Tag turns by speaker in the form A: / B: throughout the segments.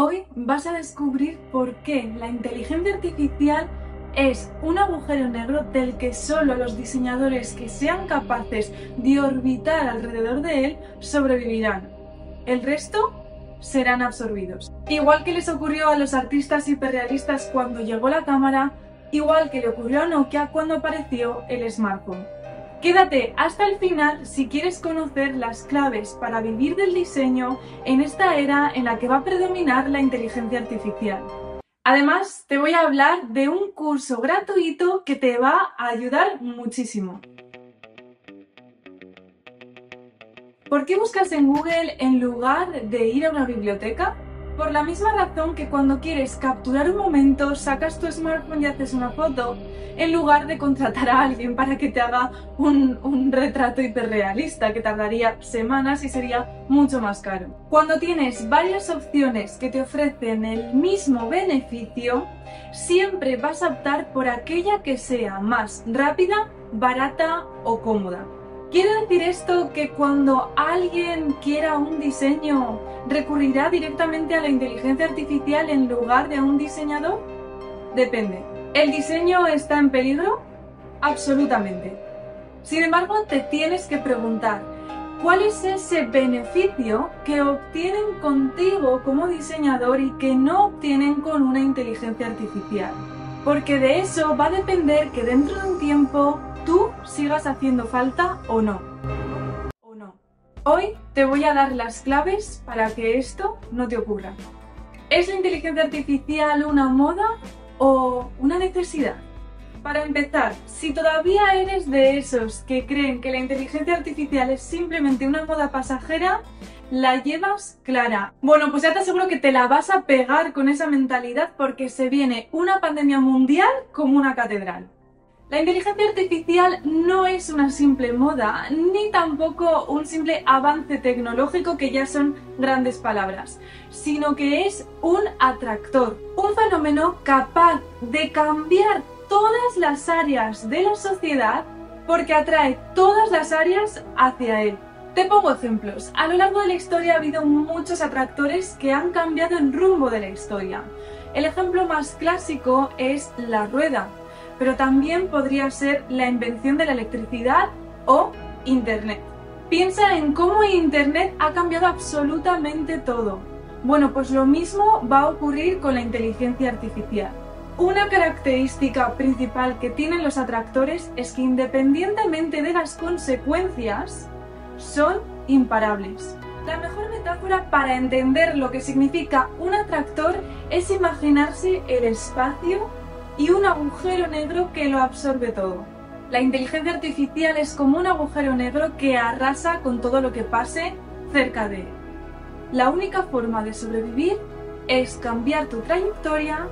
A: Hoy vas a descubrir por qué la inteligencia artificial es un agujero negro del que solo los diseñadores que sean capaces de orbitar alrededor de él sobrevivirán. El resto serán absorbidos. Igual que les ocurrió a los artistas hiperrealistas cuando llegó la cámara, igual que le ocurrió a Nokia cuando apareció el smartphone. Quédate hasta el final si quieres conocer las claves para vivir del diseño en esta era en la que va a predominar la inteligencia artificial. Además, te voy a hablar de un curso gratuito que te va a ayudar muchísimo. ¿Por qué buscas en Google en lugar de ir a una biblioteca? Por la misma razón que cuando quieres capturar un momento, sacas tu smartphone y haces una foto, en lugar de contratar a alguien para que te haga un, retrato hiperrealista, que tardaría semanas y sería mucho más caro. Cuando tienes varias opciones que te ofrecen el mismo beneficio, siempre vas a optar por aquella que sea más rápida, barata o cómoda. ¿Quiere decir esto que cuando alguien quiera un diseño recurrirá directamente a la inteligencia artificial en lugar de a un diseñador? Depende. ¿El diseño está en peligro? Absolutamente. Sin embargo, te tienes que preguntar, ¿cuál es ese beneficio que obtienen contigo como diseñador y que no obtienen con una inteligencia artificial? Porque de eso va a depender que dentro de un tiempo tú sigas haciendo falta o no. O no. Hoy te voy a dar las claves para que esto no te ocurra. ¿Es la inteligencia artificial una moda o una necesidad? Para empezar, si todavía eres de esos que creen que la inteligencia artificial es simplemente una moda pasajera, la llevas clara. Bueno, pues ya te aseguro que te la vas a pegar con esa mentalidad porque se viene una pandemia mundial como una catedral. La inteligencia artificial no es una simple moda, ni tampoco un simple avance tecnológico que ya son grandes palabras, sino que es un atractor, un fenómeno capaz de cambiar todas las áreas de la sociedad porque atrae todas las áreas hacia él. Te pongo ejemplos. A lo largo de la historia ha habido muchos atractores que han cambiado el rumbo de la historia. El ejemplo más clásico es la rueda pero también podría ser la invención de la electricidad o Internet. Piensa en cómo Internet ha cambiado absolutamente todo. Bueno, pues lo mismo va a ocurrir con la inteligencia artificial. Una característica principal que tienen los atractores es que independientemente de las consecuencias, son imparables. La mejor metáfora para entender lo que significa un atractor es imaginarse el espacio y un agujero negro que lo absorbe todo. La inteligencia artificial es como un agujero negro que arrasa con todo lo que pase cerca de él. La única forma de sobrevivir es cambiar tu trayectoria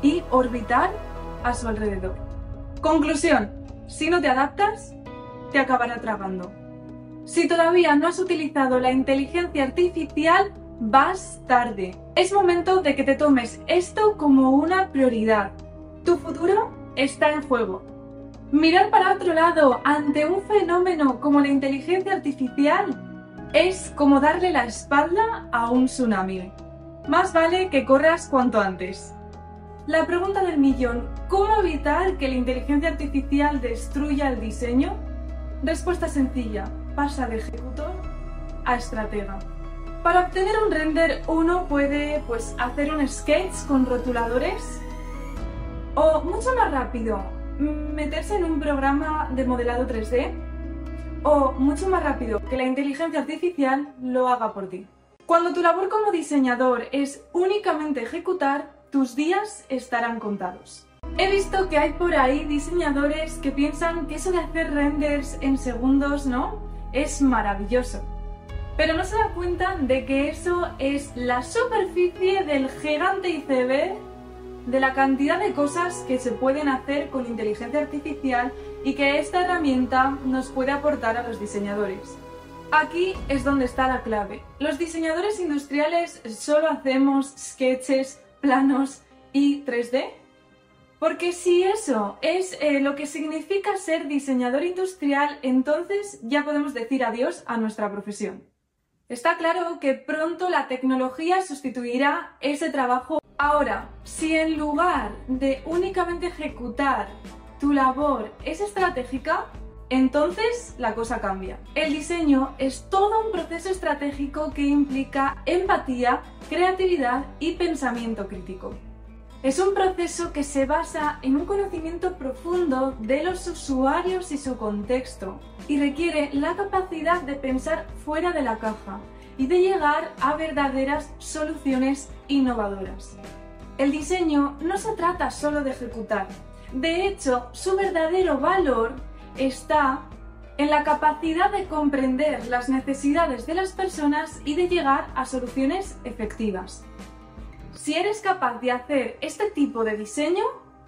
A: y orbitar a su alrededor. Conclusión, si no te adaptas, te acabará tragando. Si todavía no has utilizado la inteligencia artificial, vas tarde. Es momento de que te tomes esto como una prioridad tu futuro está en juego. Mirar para otro lado ante un fenómeno como la inteligencia artificial es como darle la espalda a un tsunami. Más vale que corras cuanto antes. La pregunta del millón, ¿cómo evitar que la inteligencia artificial destruya el diseño? Respuesta sencilla, pasa de ejecutor a estratega. Para obtener un render uno puede pues, hacer un sketch con rotuladores o mucho más rápido, meterse en un programa de modelado 3D. O mucho más rápido, que la inteligencia artificial lo haga por ti. Cuando tu labor como diseñador es únicamente ejecutar, tus días estarán contados. He visto que hay por ahí diseñadores que piensan que eso de hacer renders en segundos, ¿no? Es maravilloso. Pero no se dan cuenta de que eso es la superficie del gigante iceberg de la cantidad de cosas que se pueden hacer con inteligencia artificial y que esta herramienta nos puede aportar a los diseñadores. Aquí es donde está la clave. Los diseñadores industriales solo hacemos sketches, planos y 3D. Porque si eso es eh, lo que significa ser diseñador industrial, entonces ya podemos decir adiós a nuestra profesión. Está claro que pronto la tecnología sustituirá ese trabajo. Ahora, si en lugar de únicamente ejecutar tu labor es estratégica, entonces la cosa cambia. El diseño es todo un proceso estratégico que implica empatía, creatividad y pensamiento crítico. Es un proceso que se basa en un conocimiento profundo de los usuarios y su contexto y requiere la capacidad de pensar fuera de la caja y de llegar a verdaderas soluciones innovadoras. El diseño no se trata solo de ejecutar, de hecho su verdadero valor está en la capacidad de comprender las necesidades de las personas y de llegar a soluciones efectivas. Si eres capaz de hacer este tipo de diseño,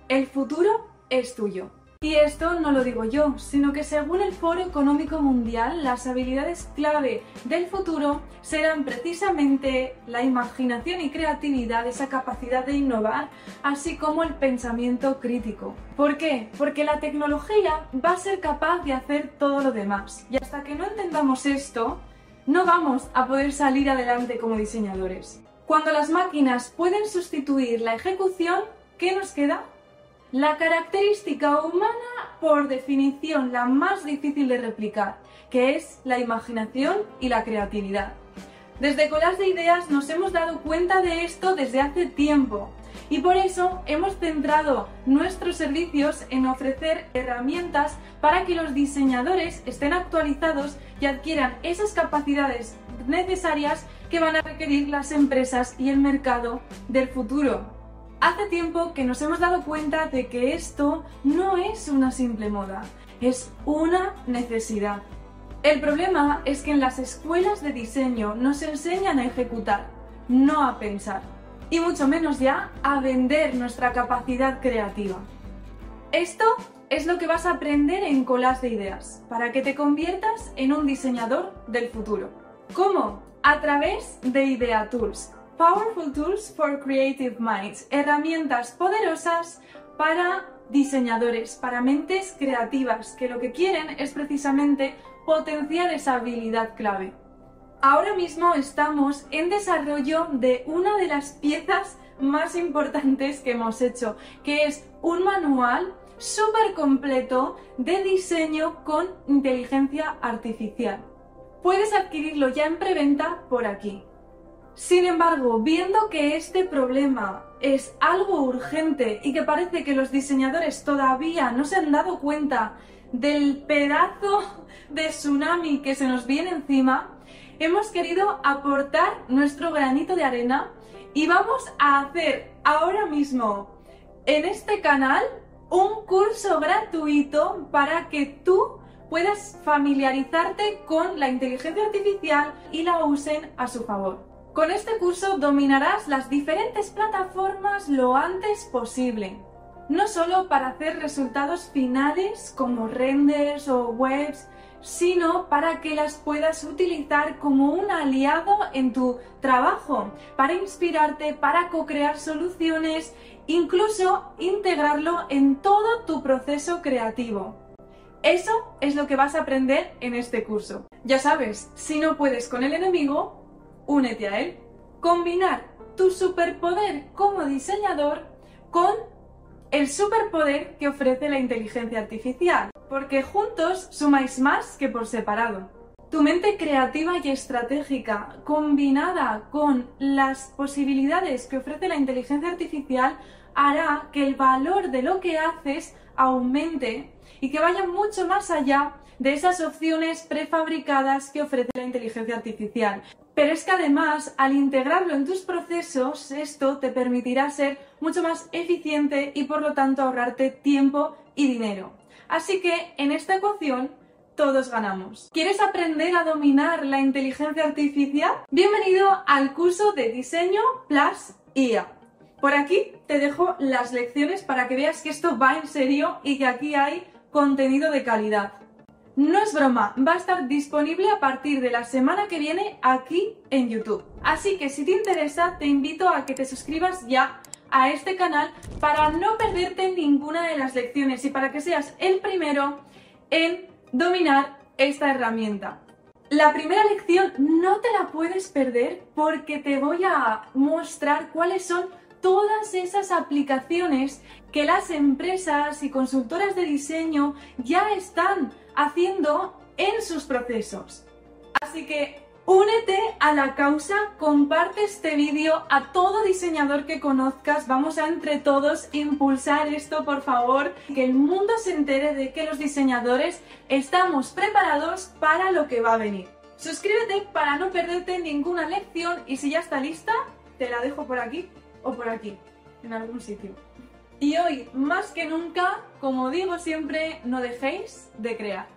A: el futuro es tuyo. Y esto no lo digo yo, sino que según el Foro Económico Mundial, las habilidades clave del futuro serán precisamente la imaginación y creatividad, esa capacidad de innovar, así como el pensamiento crítico. ¿Por qué? Porque la tecnología va a ser capaz de hacer todo lo demás. Y hasta que no entendamos esto, no vamos a poder salir adelante como diseñadores. Cuando las máquinas pueden sustituir la ejecución, ¿qué nos queda? La característica humana, por definición, la más difícil de replicar, que es la imaginación y la creatividad. Desde Colas de Ideas nos hemos dado cuenta de esto desde hace tiempo y por eso hemos centrado nuestros servicios en ofrecer herramientas para que los diseñadores estén actualizados y adquieran esas capacidades necesarias que van a requerir las empresas y el mercado del futuro. Hace tiempo que nos hemos dado cuenta de que esto no es una simple moda, es una necesidad. El problema es que en las escuelas de diseño nos enseñan a ejecutar, no a pensar, y mucho menos ya a vender nuestra capacidad creativa. Esto es lo que vas a aprender en Colas de Ideas, para que te conviertas en un diseñador del futuro. ¿Cómo? A través de Idea Tools, Powerful Tools for Creative Minds, herramientas poderosas para diseñadores, para mentes creativas, que lo que quieren es precisamente potenciar esa habilidad clave. Ahora mismo estamos en desarrollo de una de las piezas más importantes que hemos hecho, que es un manual súper completo de diseño con inteligencia artificial. Puedes adquirirlo ya en preventa por aquí. Sin embargo, viendo que este problema es algo urgente y que parece que los diseñadores todavía no se han dado cuenta del pedazo de tsunami que se nos viene encima, hemos querido aportar nuestro granito de arena y vamos a hacer ahora mismo en este canal un curso gratuito para que tú puedas familiarizarte con la inteligencia artificial y la usen a su favor. Con este curso dominarás las diferentes plataformas lo antes posible, no solo para hacer resultados finales como renders o webs, sino para que las puedas utilizar como un aliado en tu trabajo, para inspirarte, para co-crear soluciones, incluso integrarlo en todo tu proceso creativo. Eso es lo que vas a aprender en este curso. Ya sabes, si no puedes con el enemigo, únete a él. Combinar tu superpoder como diseñador con el superpoder que ofrece la inteligencia artificial, porque juntos sumáis más que por separado. Tu mente creativa y estratégica, combinada con las posibilidades que ofrece la inteligencia artificial, hará que el valor de lo que haces aumente y que vaya mucho más allá de esas opciones prefabricadas que ofrece la inteligencia artificial. Pero es que además, al integrarlo en tus procesos, esto te permitirá ser mucho más eficiente y por lo tanto ahorrarte tiempo y dinero. Así que en esta ecuación todos ganamos. ¿Quieres aprender a dominar la inteligencia artificial? Bienvenido al curso de diseño Plus IA. Por aquí te dejo las lecciones para que veas que esto va en serio y que aquí hay contenido de calidad. No es broma, va a estar disponible a partir de la semana que viene aquí en YouTube. Así que si te interesa, te invito a que te suscribas ya a este canal para no perderte ninguna de las lecciones y para que seas el primero en dominar esta herramienta. La primera lección no te la puedes perder porque te voy a mostrar cuáles son todas esas aplicaciones que las empresas y consultoras de diseño ya están haciendo en sus procesos. Así que únete a la causa, comparte este vídeo a todo diseñador que conozcas, vamos a entre todos impulsar esto por favor, que el mundo se entere de que los diseñadores estamos preparados para lo que va a venir. Suscríbete para no perderte ninguna lección y si ya está lista, te la dejo por aquí o por aquí, en algún sitio. Y hoy, más que nunca, como digo siempre, no dejéis de crear.